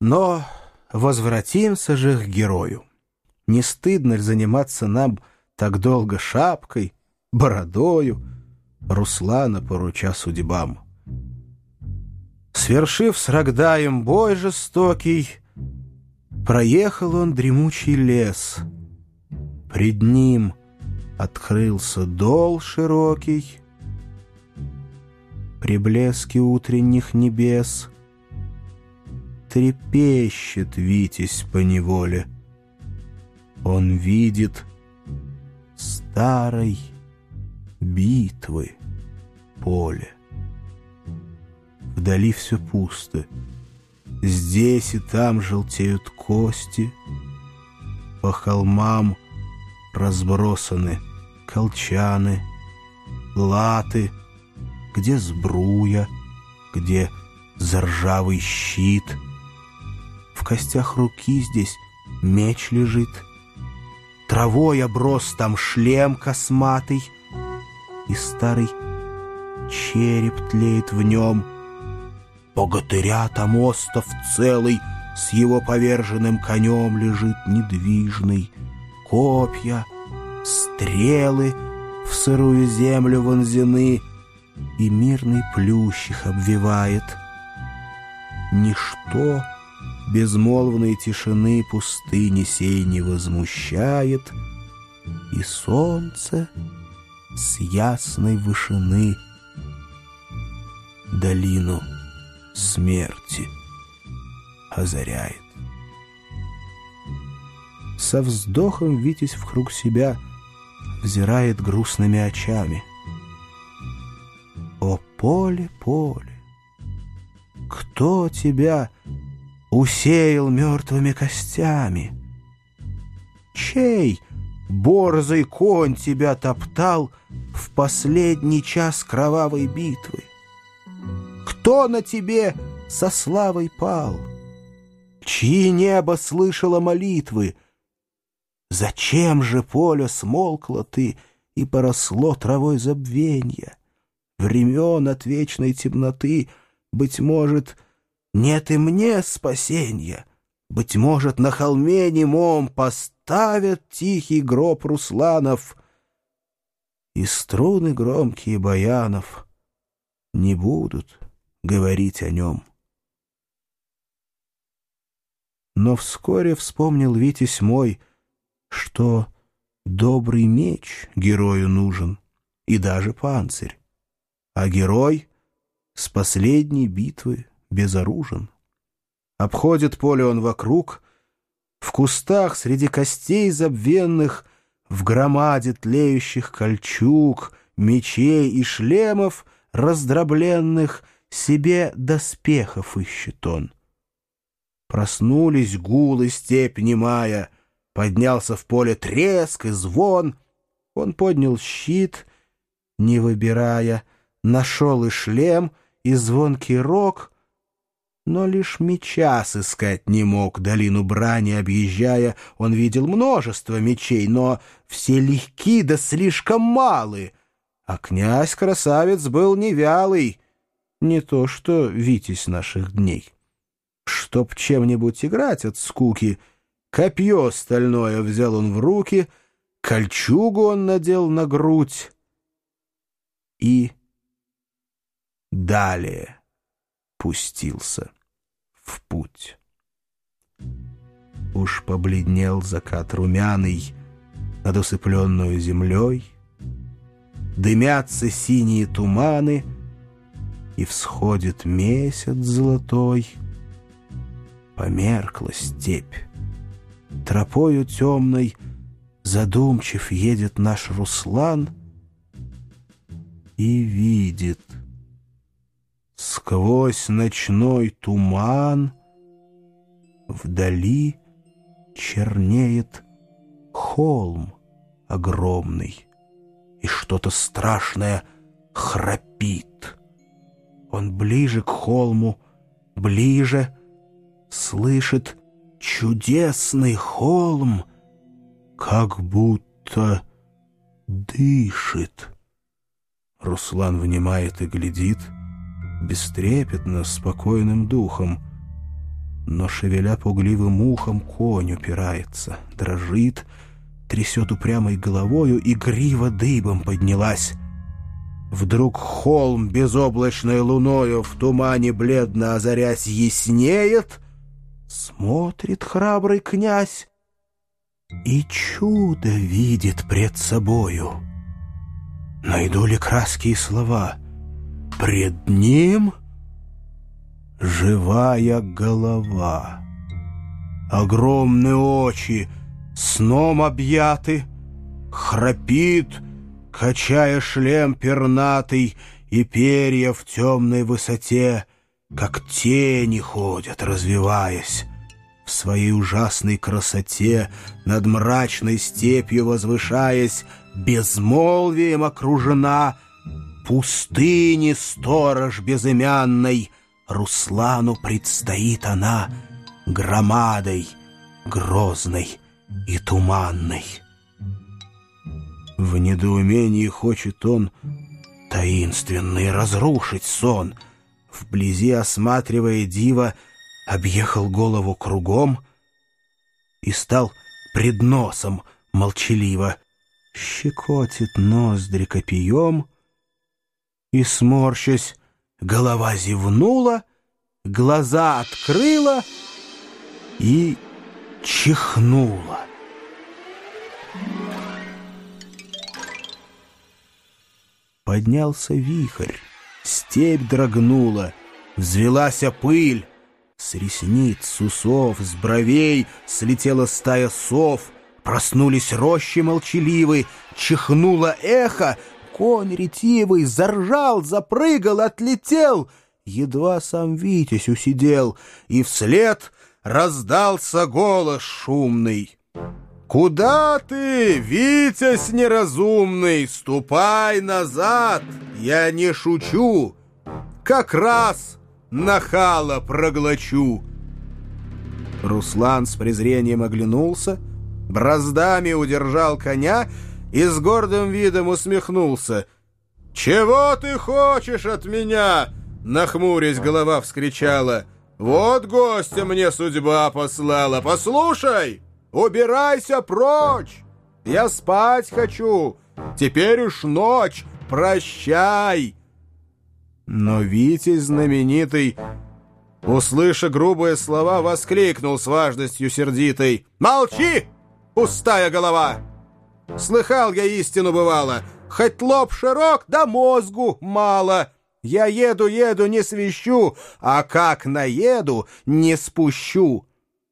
Но возвратимся же к герою. Не стыдно ли заниматься нам так долго шапкой, бородою, Руслана поруча судьбам? Свершив с Рогдаем бой жестокий, Проехал он дремучий лес. Пред ним открылся дол широкий, При блеске утренних небес Трепещет Витязь по неволе. Он видит старой битвы поле. Вдали все пусто. Здесь и там желтеют кости. По холмам разбросаны колчаны, латы, где сбруя, где заржавый щит. Костях руки здесь меч лежит. Травой оброс там шлем косматый, И старый череп тлеет в нем — Богатыря там остов целый С его поверженным конем лежит недвижный. Копья, стрелы в сырую землю вонзены, И мирный плющ их обвивает. Ничто безмолвной тишины пустыни сей не возмущает, И солнце с ясной вышины долину смерти озаряет. Со вздохом Витязь в круг себя взирает грустными очами. О, поле, поле! Кто тебя усеял мертвыми костями? Чей борзый конь тебя топтал в последний час кровавой битвы? Кто на тебе со славой пал? Чьи небо слышало молитвы? Зачем же поле смолкло ты и поросло травой забвенья? Времен от вечной темноты, быть может, нет и мне спасенья. Быть может, на холме немом поставят тихий гроб Русланов и струны громкие баянов не будут говорить о нем. Но вскоре вспомнил Витязь мой, что добрый меч герою нужен, и даже панцирь, а герой с последней битвы безоружен. Обходит поле он вокруг, в кустах среди костей забвенных, в громаде тлеющих кольчуг, мечей и шлемов раздробленных — себе доспехов ищет он. Проснулись гулы степь немая, поднялся в поле треск и звон. Он поднял щит, не выбирая, нашел и шлем, и звонкий рог, но лишь меча сыскать не мог, долину брани объезжая. Он видел множество мечей, но все легки да слишком малы, а князь-красавец был невялый — не то что Витязь наших дней. Чтоб чем-нибудь играть от скуки, копье стальное взял он в руки, кольчугу он надел на грудь и далее пустился в путь. Уж побледнел закат румяный над усыпленную землей, дымятся синие туманы — и всходит месяц золотой. Померкла степь. Тропою темной задумчив едет наш Руслан и видит сквозь ночной туман вдали чернеет холм огромный, и что-то страшное храпит. Он ближе к холму, ближе, слышит чудесный холм, как будто дышит. Руслан внимает и глядит, бестрепетно, спокойным духом. Но, шевеля пугливым ухом, конь упирается, дрожит, трясет упрямой головою, и грива дыбом поднялась. Вдруг холм безоблачной луною в тумане бледно озарясь яснеет, смотрит храбрый князь и чудо видит пред собою. Найду ли краски и слова? Пред ним живая голова. Огромные очи сном объяты, храпит — качая шлем пернатый, и перья в темной высоте, как тени ходят, развиваясь. В своей ужасной красоте, над мрачной степью возвышаясь, безмолвием окружена, пустыни сторож безымянной, Руслану предстоит она громадой, грозной и туманной. В недоумении хочет он таинственный разрушить сон. Вблизи, осматривая диво, объехал голову кругом и стал пред носом молчаливо. Щекотит ноздри копьем, и, сморщась, голова зевнула, глаза открыла и чихнула. Поднялся вихрь, степь дрогнула, взвелась пыль. С ресниц, с усов, с бровей слетела стая сов, Проснулись рощи молчаливы, чихнуло эхо, Конь ретивый заржал, запрыгал, отлетел, Едва сам Витязь усидел, и вслед раздался голос шумный. «Куда ты, Витязь неразумный? Ступай назад! Я не шучу! Как раз нахала проглочу!» Руслан с презрением оглянулся, браздами удержал коня и с гордым видом усмехнулся. «Чего ты хочешь от меня?» — нахмурясь голова вскричала. «Вот гостя мне судьба послала, послушай!» Убирайся прочь! Я спать хочу! Теперь уж ночь! Прощай!» Но Витязь знаменитый, услыша грубые слова, воскликнул с важностью сердитой. «Молчи, пустая голова! Слыхал я истину бывало, хоть лоб широк, да мозгу мало. Я еду-еду, не свищу, а как наеду, не спущу.